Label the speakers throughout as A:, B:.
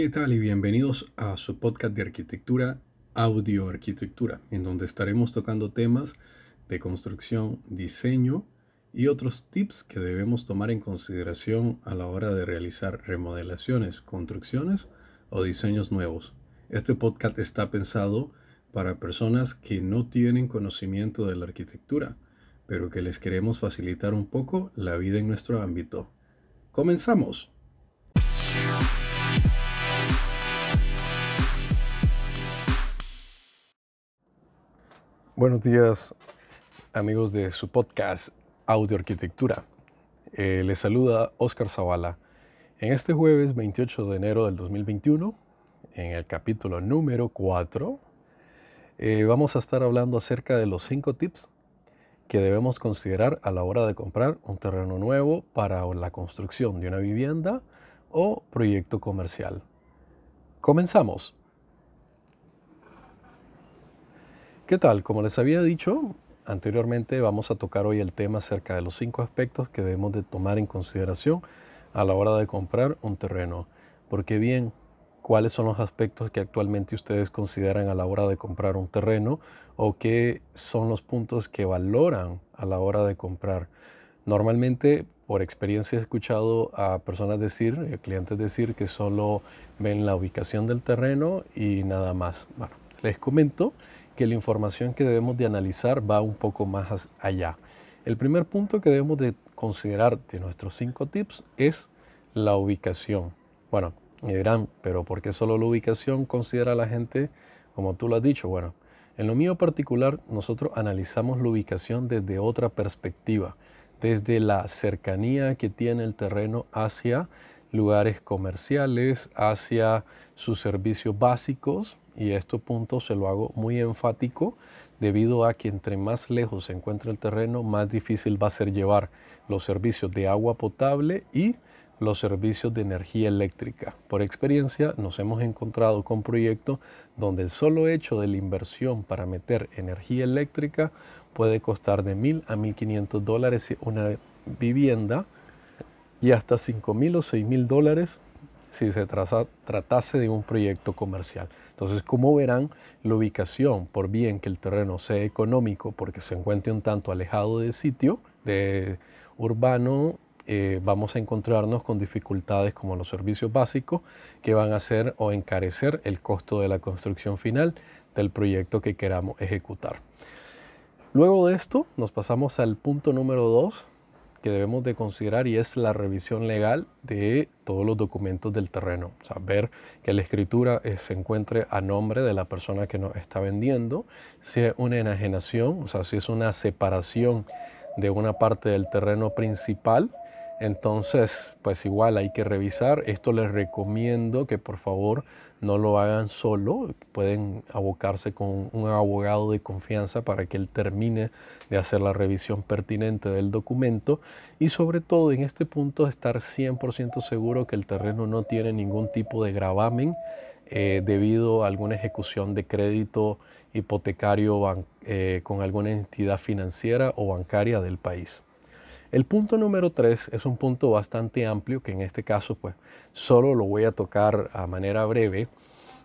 A: ¿Qué tal y bienvenidos a su podcast de arquitectura, Audio Arquitectura, en donde estaremos tocando temas de construcción, diseño y otros tips que debemos tomar en consideración a la hora de realizar remodelaciones, construcciones o diseños nuevos. Este podcast está pensado para personas que no tienen conocimiento de la arquitectura, pero que les queremos facilitar un poco la vida en nuestro ámbito. Comenzamos. Buenos días amigos de su podcast Audio Arquitectura. Eh, les saluda Oscar Zavala. En este jueves 28 de enero del 2021, en el capítulo número 4, eh, vamos a estar hablando acerca de los 5 tips que debemos considerar a la hora de comprar un terreno nuevo para la construcción de una vivienda o proyecto comercial. Comenzamos. ¿Qué tal? Como les había dicho anteriormente, vamos a tocar hoy el tema acerca de los cinco aspectos que debemos de tomar en consideración a la hora de comprar un terreno. Porque bien, ¿cuáles son los aspectos que actualmente ustedes consideran a la hora de comprar un terreno o qué son los puntos que valoran a la hora de comprar? Normalmente, por experiencia he escuchado a personas decir, a eh, clientes decir que solo ven la ubicación del terreno y nada más. Bueno, les comento que la información que debemos de analizar va un poco más allá. El primer punto que debemos de considerar de nuestros cinco tips es la ubicación. Bueno, me dirán, pero ¿por qué solo la ubicación considera la gente como tú lo has dicho? Bueno, en lo mío particular nosotros analizamos la ubicación desde otra perspectiva, desde la cercanía que tiene el terreno hacia lugares comerciales, hacia sus servicios básicos, y este punto se lo hago muy enfático debido a que entre más lejos se encuentra el terreno, más difícil va a ser llevar los servicios de agua potable y los servicios de energía eléctrica. Por experiencia nos hemos encontrado con proyectos donde el solo hecho de la inversión para meter energía eléctrica puede costar de mil a 1.500 dólares una vivienda y hasta 5.000 o 6.000 dólares si se tratase de un proyecto comercial. Entonces, como verán, la ubicación, por bien que el terreno sea económico, porque se encuentre un tanto alejado del sitio de urbano, eh, vamos a encontrarnos con dificultades como los servicios básicos que van a hacer o encarecer el costo de la construcción final del proyecto que queramos ejecutar. Luego de esto, nos pasamos al punto número 2, que debemos de considerar y es la revisión legal de todos los documentos del terreno. O sea, ver que la escritura eh, se encuentre a nombre de la persona que nos está vendiendo, si es una enajenación, o sea, si es una separación de una parte del terreno principal, entonces, pues igual hay que revisar. Esto les recomiendo que por favor no lo hagan solo. Pueden abocarse con un abogado de confianza para que él termine de hacer la revisión pertinente del documento. Y sobre todo en este punto estar 100% seguro que el terreno no tiene ningún tipo de gravamen eh, debido a alguna ejecución de crédito hipotecario eh, con alguna entidad financiera o bancaria del país. El punto número tres es un punto bastante amplio que en este caso pues solo lo voy a tocar a manera breve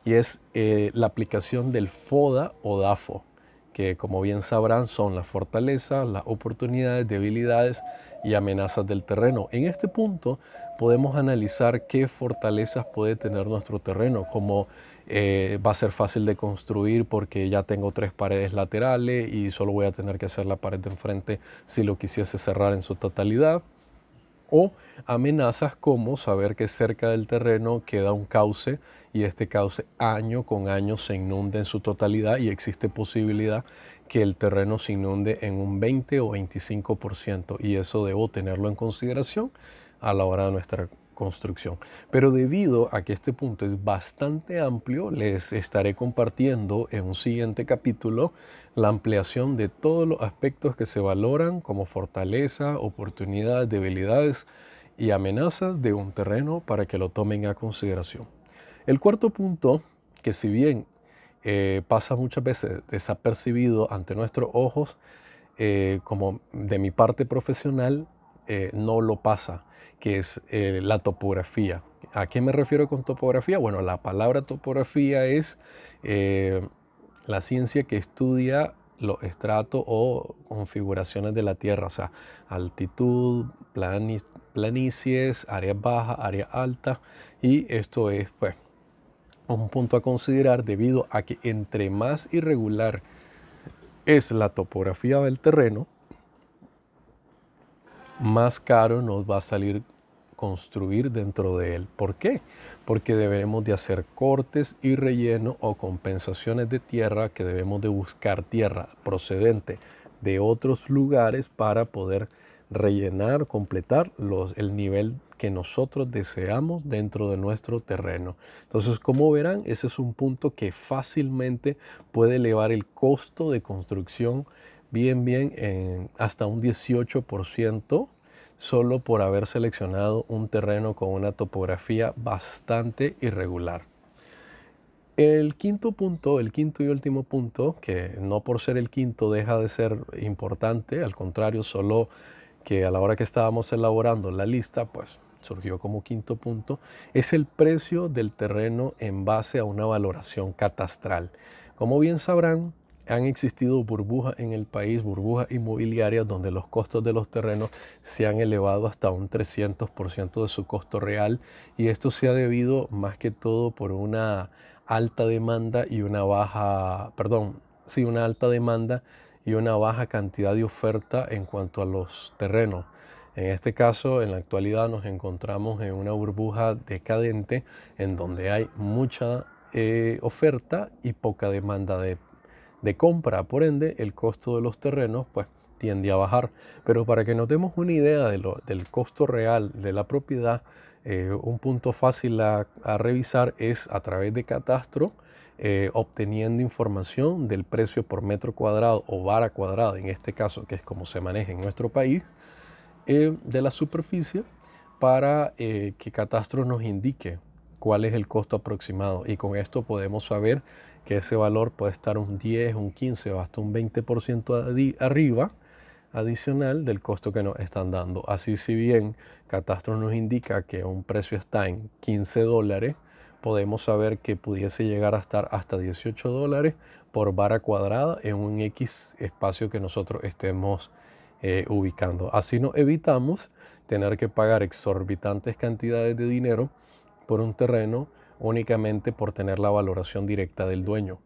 A: y es eh, la aplicación del FODA o DAFO, que como bien sabrán son las fortalezas, las oportunidades, debilidades y amenazas del terreno. En este punto podemos analizar qué fortalezas puede tener nuestro terreno, como eh, va a ser fácil de construir porque ya tengo tres paredes laterales y solo voy a tener que hacer la pared de enfrente si lo quisiese cerrar en su totalidad. O amenazas como saber que cerca del terreno queda un cauce y este cauce año con año se inunde en su totalidad y existe posibilidad que el terreno se inunde en un 20 o 25% y eso debo tenerlo en consideración a la hora de nuestra construcción. Pero debido a que este punto es bastante amplio, les estaré compartiendo en un siguiente capítulo la ampliación de todos los aspectos que se valoran como fortaleza, oportunidades, debilidades y amenazas de un terreno para que lo tomen a consideración. El cuarto punto, que si bien eh, pasa muchas veces desapercibido ante nuestros ojos, eh, como de mi parte profesional, eh, no lo pasa que es eh, la topografía. ¿A qué me refiero con topografía? Bueno, la palabra topografía es eh, la ciencia que estudia los estratos o configuraciones de la Tierra, o sea, altitud, planicies, áreas bajas, áreas altas, y esto es pues un punto a considerar debido a que entre más irregular es la topografía del terreno, más caro nos va a salir construir dentro de él. ¿Por qué? Porque debemos de hacer cortes y relleno o compensaciones de tierra que debemos de buscar tierra procedente de otros lugares para poder rellenar, completar el nivel que nosotros deseamos dentro de nuestro terreno. Entonces, como verán, ese es un punto que fácilmente puede elevar el costo de construcción bien, bien en hasta un 18% solo por haber seleccionado un terreno con una topografía bastante irregular. El quinto punto, el quinto y último punto, que no por ser el quinto deja de ser importante, al contrario, solo que a la hora que estábamos elaborando la lista, pues surgió como quinto punto, es el precio del terreno en base a una valoración catastral. Como bien sabrán, han existido burbujas en el país, burbujas inmobiliarias donde los costos de los terrenos se han elevado hasta un 300% de su costo real y esto se ha debido más que todo por una alta demanda y una baja, perdón, sí, una alta demanda y una baja cantidad de oferta en cuanto a los terrenos. En este caso, en la actualidad nos encontramos en una burbuja decadente en donde hay mucha eh, oferta y poca demanda de de compra. Por ende, el costo de los terrenos pues tiende a bajar. Pero para que nos demos una idea del costo real de la propiedad, eh, un punto fácil a, revisar es a través de catastro, eh, obteniendo información del precio por metro cuadrado o vara cuadrada, en este caso, que es como se maneja en nuestro país, eh, de la superficie, para que catastro nos indique cuál es el costo aproximado. Y con esto podemos saber que ese valor puede estar un 10, un 15 o hasta un 20% arriba adicional del costo que nos están dando. Así si bien Catastro nos indica que un precio está en 15 dólares, podemos saber que pudiese llegar a estar hasta 18 dólares por vara cuadrada en un X espacio que nosotros estemos eh, ubicando. Así nos evitamos tener que pagar exorbitantes cantidades de dinero por un terreno únicamente por tener la valoración directa del dueño.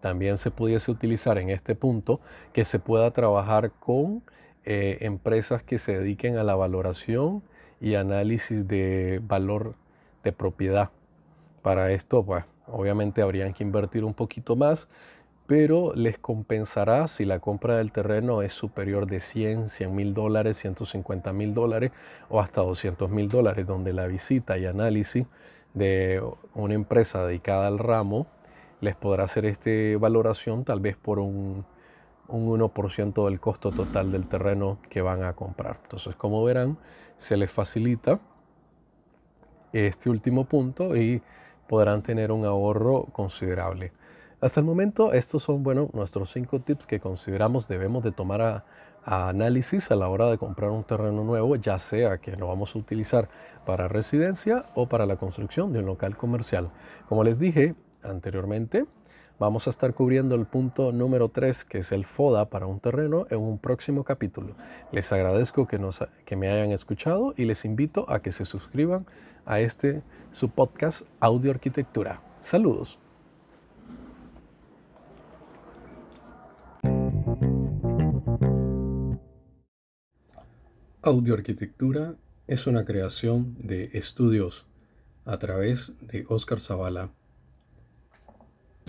A: También se pudiese utilizar en este punto que se pueda trabajar con eh, empresas que se dediquen a la valoración y análisis de valor de propiedad. Para esto, pues, obviamente habrían que invertir un poquito más, pero les compensará si la compra del terreno es superior de 100, 100 mil dólares, 150 mil dólares o hasta 200 mil dólares, donde la visita y análisis de una empresa dedicada al ramo les podrá hacer esta valoración tal vez por un, un 1% del costo total del terreno que van a comprar. Entonces, como verán, se les facilita este último punto y podrán tener un ahorro considerable. Hasta el momento, estos son bueno, nuestros cinco tips que consideramos debemos de tomar a, análisis a la hora de comprar un terreno nuevo, ya sea que lo vamos a utilizar para residencia o para la construcción de un local comercial. Como les dije anteriormente, vamos a estar cubriendo el punto número 3, que es el FODA para un terreno, en un próximo capítulo. Les agradezco que, nos, que me hayan escuchado y les invito a que se suscriban a este su podcast Audio Arquitectura. Saludos. Audioarquitectura es una creación de estudios a través de Oscar Zavala